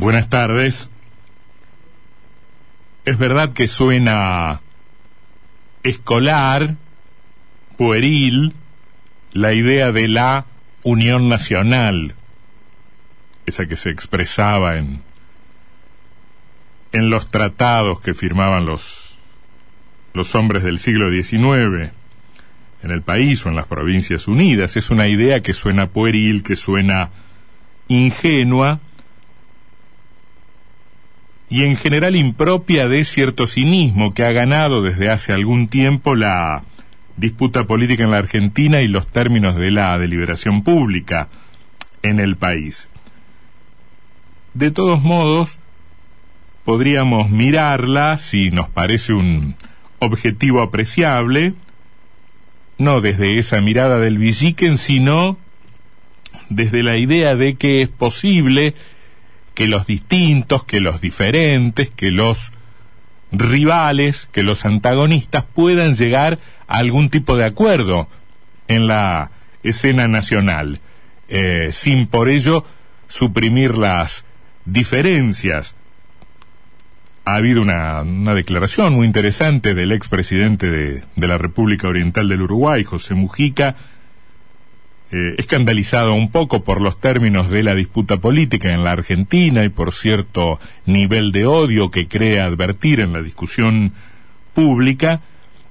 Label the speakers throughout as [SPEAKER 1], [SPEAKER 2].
[SPEAKER 1] Buenas tardes. Es verdad que suena escolar, pueril, la idea de la unión nacional, esa que se expresaba en, en los tratados que firmaban los, los hombres del siglo XIX en el país o en las provincias unidas. Es una idea que suena pueril, que suena ingenua, y en general impropia de cierto cinismo que ha ganado desde hace algún tiempo la disputa política en la Argentina y los términos de la deliberación pública en el país. De todos modos, podríamos mirarla, si nos parece un objetivo apreciable, no desde esa mirada del Villiquen, sino desde la idea de que es posible que los distintos, que los diferentes, que los rivales, que los antagonistas puedan llegar a algún tipo de acuerdo en la escena nacional, eh, sin por ello suprimir las diferencias. Ha habido una, declaración muy interesante del expresidente de, de la República Oriental del Uruguay, José Mujica, eh, escandalizado un poco por los términos de la disputa política en la Argentina y por cierto nivel de odio que cree advertir en la discusión pública,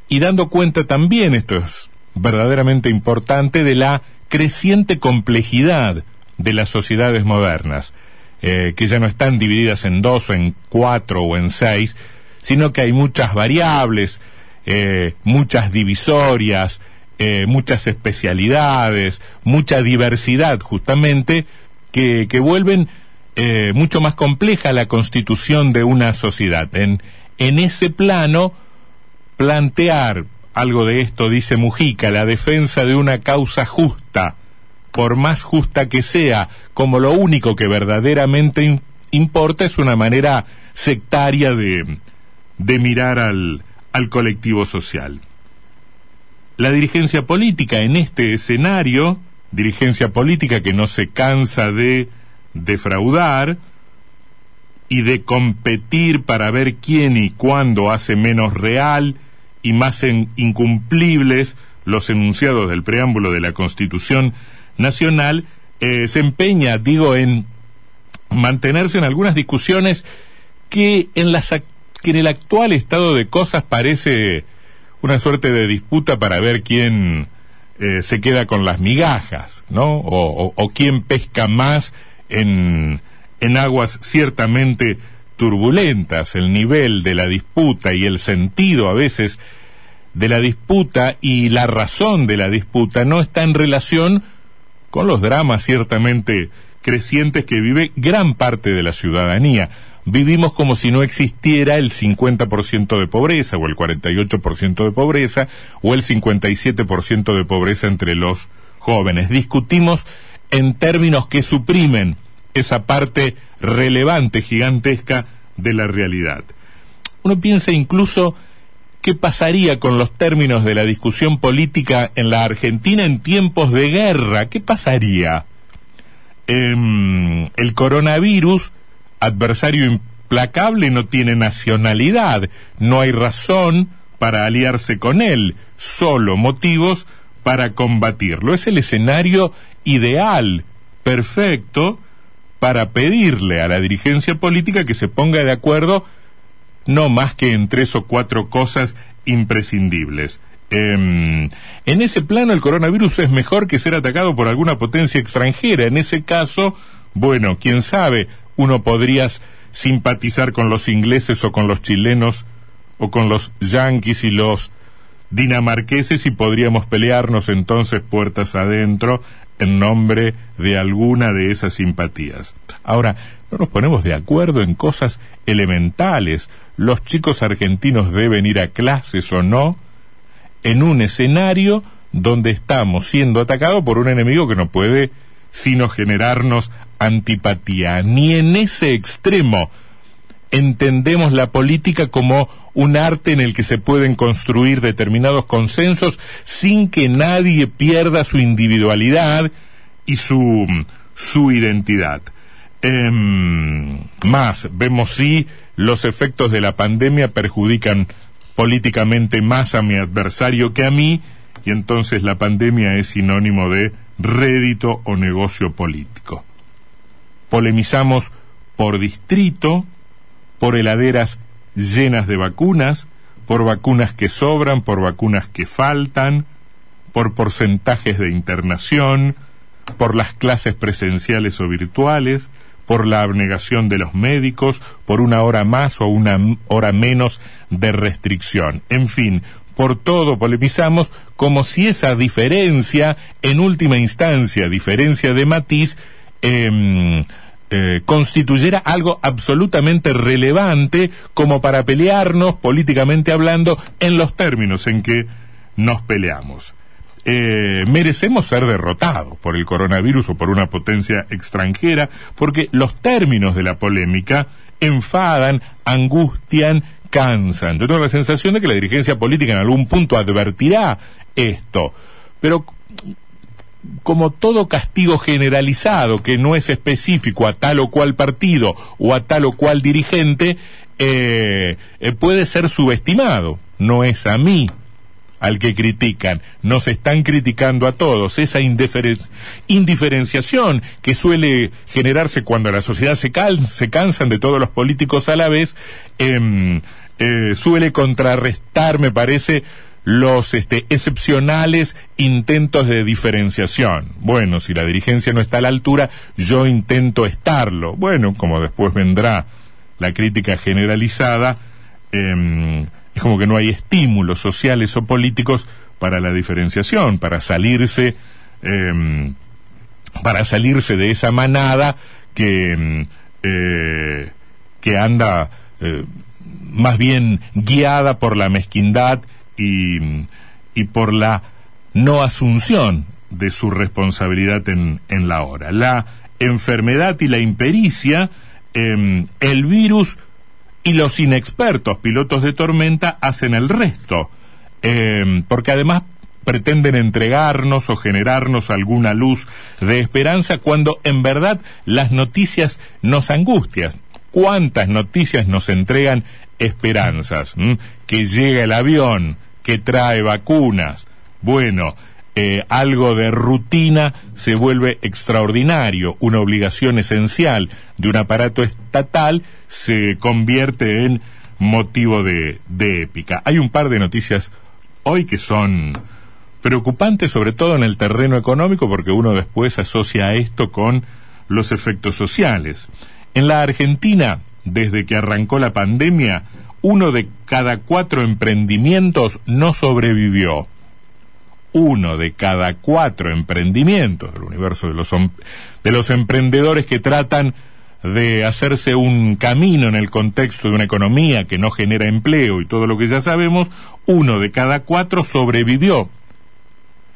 [SPEAKER 1] y dando cuenta también, esto es verdaderamente importante, de la creciente complejidad de las sociedades modernas, eh, que ya no están divididas en dos o en cuatro o en seis, sino que hay muchas variables, eh, muchas divisorias, eh, muchas especialidades, mucha diversidad justamente, que, que vuelven eh, mucho más compleja la constitución de una sociedad. En, en ese plano, plantear algo de esto, dice Mujica, la defensa de una causa justa, por más justa que sea, como lo único que verdaderamente importa es una manera sectaria de, de mirar al, al colectivo social la dirigencia política en este escenario, dirigencia política que no se cansa de defraudar y de competir para ver quién y cuándo hace menos real y más incumplibles los enunciados del preámbulo de la Constitución Nacional, eh, se empeña, digo, en mantenerse en algunas discusiones que en, las, que en el actual estado de cosas parece una suerte de disputa para ver quién eh, se queda con las migajas, ¿no? O, o, quién pesca más en, en aguas ciertamente turbulentas. El nivel de la disputa y el sentido a veces de la disputa y la razón de la disputa no está en relación con los dramas ciertamente crecientes que vive gran parte de la ciudadanía vivimos como si no existiera el 50% de pobreza o el 48% de pobreza o el 57% de pobreza entre los jóvenes. Discutimos en términos que suprimen esa parte relevante, gigantesca de la realidad. Uno piensa incluso qué pasaría con los términos de la discusión política en la Argentina en tiempos de guerra. ¿Qué pasaría? Em, el coronavirus adversario implacable no tiene nacionalidad, no hay razón para aliarse con él, solo motivos para combatirlo. Es el escenario ideal, perfecto, para pedirle a la dirigencia política que se ponga de acuerdo no más que en tres o cuatro cosas imprescindibles. Em, en ese plano el coronavirus es mejor que ser atacado por alguna potencia extranjera. En ese caso, bueno, quién sabe, uno podría simpatizar con los ingleses o con los chilenos o con los yanquis y los dinamarqueses y podríamos pelearnos entonces puertas adentro en nombre de alguna de esas simpatías. Ahora, no nos ponemos de acuerdo en cosas elementales. Los chicos argentinos deben ir a clases o no en un escenario donde estamos siendo atacados por un enemigo que no puede sino generarnos antipatía. Ni en ese extremo entendemos la política como un arte en el que se pueden construir determinados consensos sin que nadie pierda su individualidad y su, su identidad. Em, más, vemos si los efectos de la pandemia perjudican políticamente más a mi adversario que a mí, y entonces la pandemia es sinónimo de rédito o negocio político. Polemizamos por distrito, por heladeras llenas de vacunas, por vacunas que sobran, por vacunas que faltan, por porcentajes de internación, por las clases presenciales o virtuales, por la abnegación de los médicos, por una hora más o una hora menos de restricción. En fin, por todo polemizamos como si esa diferencia, en última instancia, diferencia de matiz, em, eh, constituyera algo absolutamente relevante como para pelearnos políticamente hablando en los términos en que nos peleamos. Eh, merecemos ser derrotados por el coronavirus o por una potencia extranjera, porque los términos de la polémica enfadan, angustian, cansan. Yo tengo la sensación de que la dirigencia política en algún punto advertirá esto, pero como todo castigo generalizado que no es específico a tal o cual partido o a tal o cual dirigente, eh, eh, puede ser subestimado. No es a mí al que critican, nos están criticando a todos. Esa indiferenciación que suele generarse cuando la sociedad se, se cansan de todos los políticos a la vez, em, eh, suele contrarrestar, me parece, los este, excepcionales intentos de diferenciación. Bueno, si la dirigencia no está a la altura, yo intento estarlo. Bueno, como después vendrá la crítica generalizada, em, es como que no hay estímulos sociales o políticos para la diferenciación, para salirse, em, para salirse de esa manada que, em, eh, que anda eh, más bien guiada por la mezquindad y, y por la no asunción de su responsabilidad en, en la hora. La enfermedad y la impericia, em, el virus y los inexpertos pilotos de tormenta hacen el resto, em, porque además pretenden entregarnos o generarnos alguna luz de esperanza cuando en verdad las noticias nos angustian. ¿Cuántas noticias nos entregan esperanzas? Que llega el avión, que trae vacunas. Bueno, eh, algo de rutina se vuelve extraordinario, una obligación esencial de un aparato estatal se convierte en motivo de, de épica. Hay un par de noticias hoy que son preocupantes, sobre todo en el terreno económico, porque uno después asocia esto con los efectos sociales. En la Argentina, desde que arrancó la pandemia, uno de cada cuatro emprendimientos no sobrevivió. Uno de cada cuatro emprendimientos del universo de los, de los emprendedores que tratan de hacerse un camino en el contexto de una economía que no genera empleo y todo lo que ya sabemos, uno de cada cuatro sobrevivió.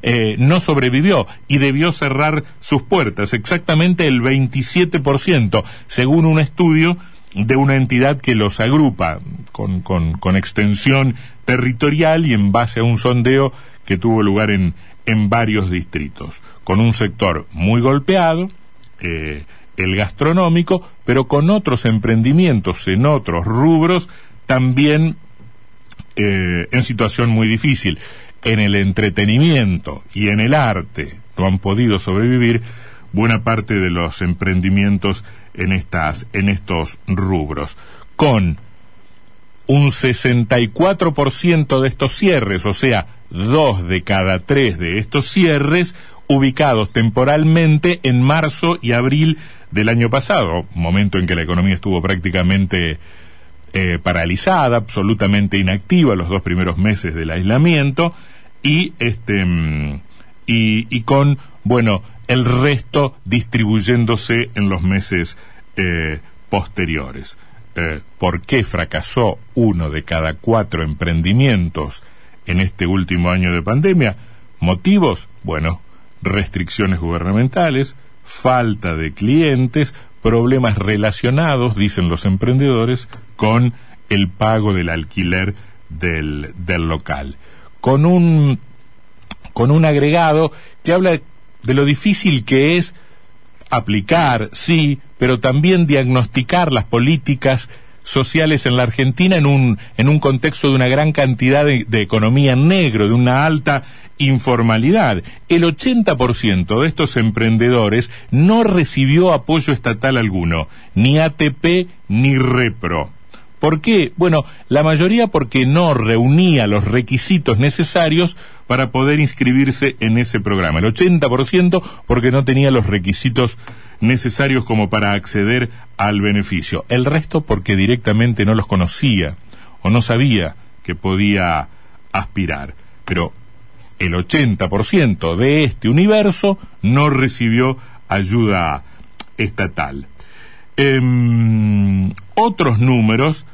[SPEAKER 1] Eh, no sobrevivió y debió cerrar sus puertas, exactamente el 27%, según un estudio de una entidad que los agrupa con, extensión territorial y en base a un sondeo que tuvo lugar en, en varios distritos, con un sector muy golpeado, eh, el gastronómico, pero con otros emprendimientos en otros rubros también eh, en situación muy difícil. En el entretenimiento y en el arte no han podido sobrevivir buena parte de los emprendimientos en, estas, en estos rubros, con un 64% de estos cierres, o sea, dos de cada tres de estos cierres, ubicados temporalmente en marzo y abril del año pasado, momento en que la economía estuvo prácticamente eh, paralizada, absolutamente inactiva los dos primeros meses del aislamiento, y este mm, y, con bueno el resto distribuyéndose en los meses eh, posteriores. Eh, ¿Por qué fracasó uno de cada cuatro emprendimientos en este último año de pandemia? ¿Motivos? Bueno, restricciones gubernamentales, falta de clientes, problemas relacionados, dicen los emprendedores, con el pago del alquiler del, del local. Con un, con un agregado que habla de lo difícil que es aplicar, sí, pero también diagnosticar las políticas sociales en la Argentina en un, en un contexto de una gran cantidad de, economía negro, de una alta informalidad. El 80% de estos emprendedores no recibió apoyo estatal alguno, ni ATP ni Repro. ¿Por qué? Bueno, la mayoría porque no reunía los requisitos necesarios para poder inscribirse en ese programa. El 80% porque no tenía los requisitos necesarios como para acceder al beneficio. El resto porque directamente no los conocía o no sabía que podía aspirar. Pero el 80% de este universo no recibió ayuda estatal. Eh, otros números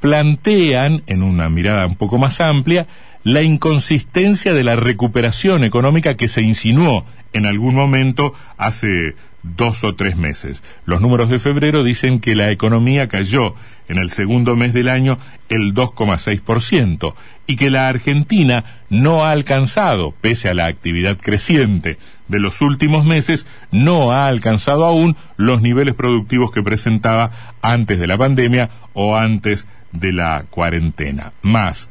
[SPEAKER 1] plantean, en una mirada un poco más amplia, la inconsistencia de la recuperación económica que se insinuó en algún momento hace dos o tres meses. Los números de febrero dicen que la economía cayó en el segundo mes del año el 2,6% y que la Argentina no ha alcanzado, pese a la actividad creciente de los últimos meses, no ha alcanzado aún los niveles productivos que presentaba antes de la pandemia o antes de la cuarentena. Más,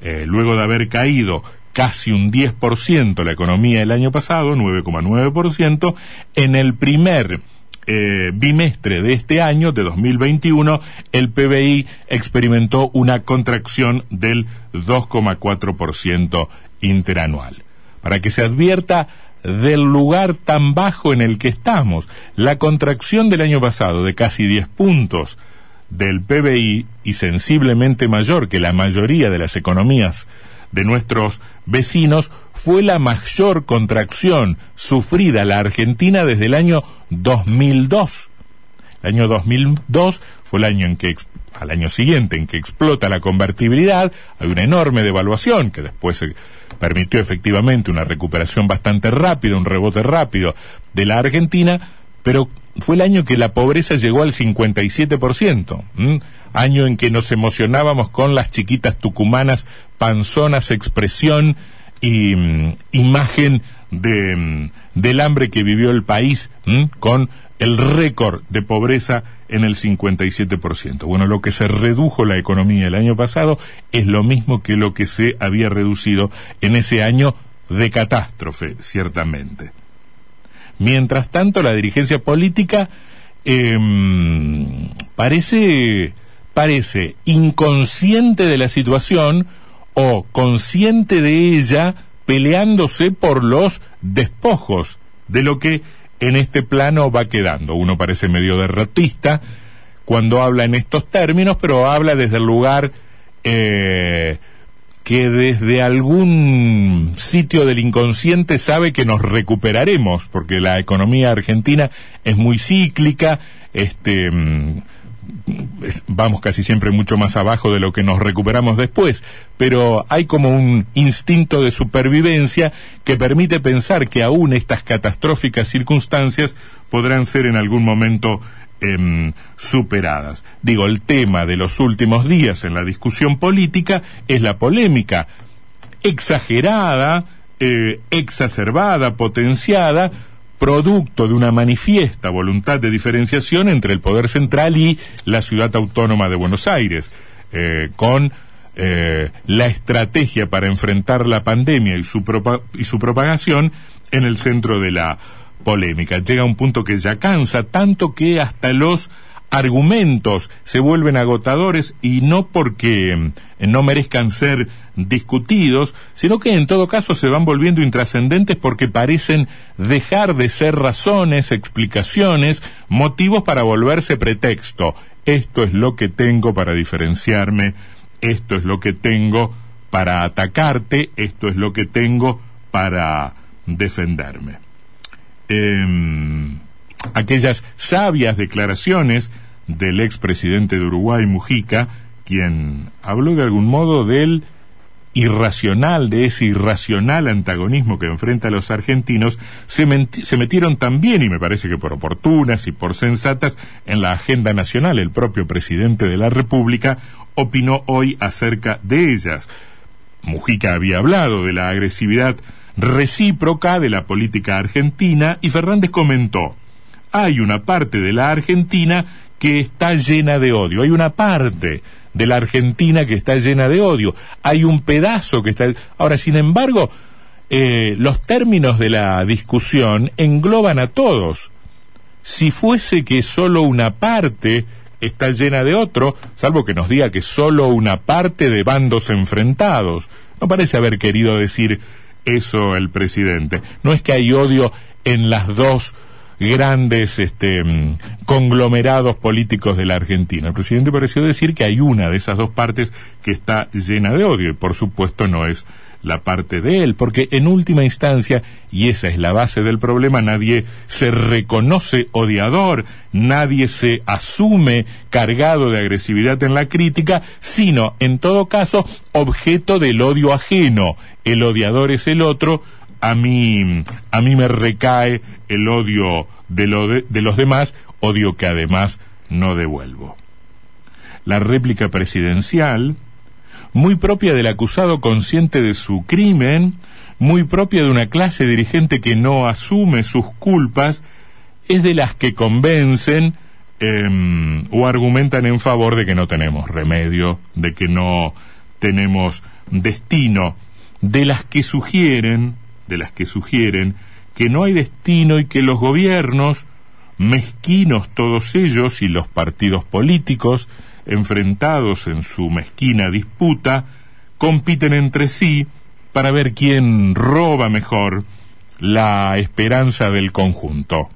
[SPEAKER 1] eh, luego de haber caído casi un 10% la economía el año pasado, 9,9%, en el primer eh, bimestre de este año, de 2021, el PBI experimentó una contracción del 2,4% interanual. Para que se advierta del lugar tan bajo en el que estamos, la contracción del año pasado de casi 10 puntos del PBI y sensiblemente mayor que la mayoría de las economías de nuestros vecinos fue la mayor contracción sufrida la Argentina desde el año 2002. El año 2002 fue el año en que al año siguiente en que explota la convertibilidad, hay una enorme devaluación que después permitió efectivamente una recuperación bastante rápida, un rebote rápido de la Argentina, pero fue el año que la pobreza llegó al 57%, año en que nos emocionábamos con las chiquitas tucumanas, panzonas, expresión y mm, imagen de, mm, del hambre que vivió el país con el récord de pobreza en el 57%. Bueno, lo que se redujo la economía el año pasado es lo mismo que lo que se había reducido en ese año de catástrofe, ciertamente. Mientras tanto, la dirigencia política em, parece, parece inconsciente de la situación o consciente de ella peleándose por los despojos de lo que en este plano va quedando. Uno parece medio derrotista cuando habla en estos términos, pero habla desde el lugar eh, que desde algún sitio del inconsciente sabe que nos recuperaremos, porque la economía argentina es muy cíclica, este mm, vamos casi siempre mucho más abajo de lo que nos recuperamos después, pero hay como un instinto de supervivencia que permite pensar que aún estas catastróficas circunstancias podrán ser en algún momento Em, superadas. Digo, el tema de los últimos días en la discusión política es la polémica exagerada, eh, exacerbada, potenciada, producto de una manifiesta voluntad de diferenciación entre el Poder Central y la Ciudad Autónoma de Buenos Aires, eh, con eh, la estrategia para enfrentar la pandemia y su, y su propagación en el centro de la polémica. Llega a un punto que ya cansa, tanto que hasta los argumentos se vuelven agotadores y no porque eh, no merezcan ser discutidos, sino que en todo caso se van volviendo intrascendentes porque parecen dejar de ser razones, explicaciones, motivos para volverse pretexto. Esto es lo que tengo para diferenciarme, esto es lo que tengo para atacarte, esto es lo que tengo para defenderme eh, aquellas sabias declaraciones del expresidente de Uruguay, Mujica, quien habló de algún modo del irracional, de ese irracional antagonismo que enfrenta a los argentinos, se, se, metieron también, y me parece que por oportunas y por sensatas, en la agenda nacional. El propio presidente de la República opinó hoy acerca de ellas. Mujica había hablado de la agresividad recíproca de la política argentina y Fernández comentó, hay una parte de la Argentina que está llena de odio. Hay una parte de la Argentina que está llena de odio. Hay un pedazo que está... Ahora, sin embargo, eh, los términos de la discusión engloban a todos. Si fuese que solo una parte está llena de otro, salvo que nos diga que solo una parte de bandos enfrentados. No parece haber querido decir eso el presidente. No es que hay odio en las dos grandes este, mm, conglomerados políticos de la Argentina. El presidente pareció decir que hay una de esas dos partes que está llena de odio y por supuesto no es la parte de él, porque en última instancia, y esa es la base del problema, nadie se reconoce odiador, nadie se asume cargado de agresividad en la crítica, sino, en todo caso, objeto del odio ajeno. El odiador es el otro, a mí, a mí me recae el odio de, lo de, los demás, odio que además no devuelvo. La réplica presidencial, muy propia del acusado consciente de su crimen, muy propia de una clase dirigente que no asume sus culpas, es de las que convencen eh, o argumentan en favor de que no tenemos remedio, de que no tenemos destino, de las que sugieren de las que sugieren que no hay destino y que los gobiernos, mezquinos todos ellos y los partidos políticos, enfrentados en su mezquina disputa, compiten entre sí para ver quién roba mejor la esperanza del conjunto.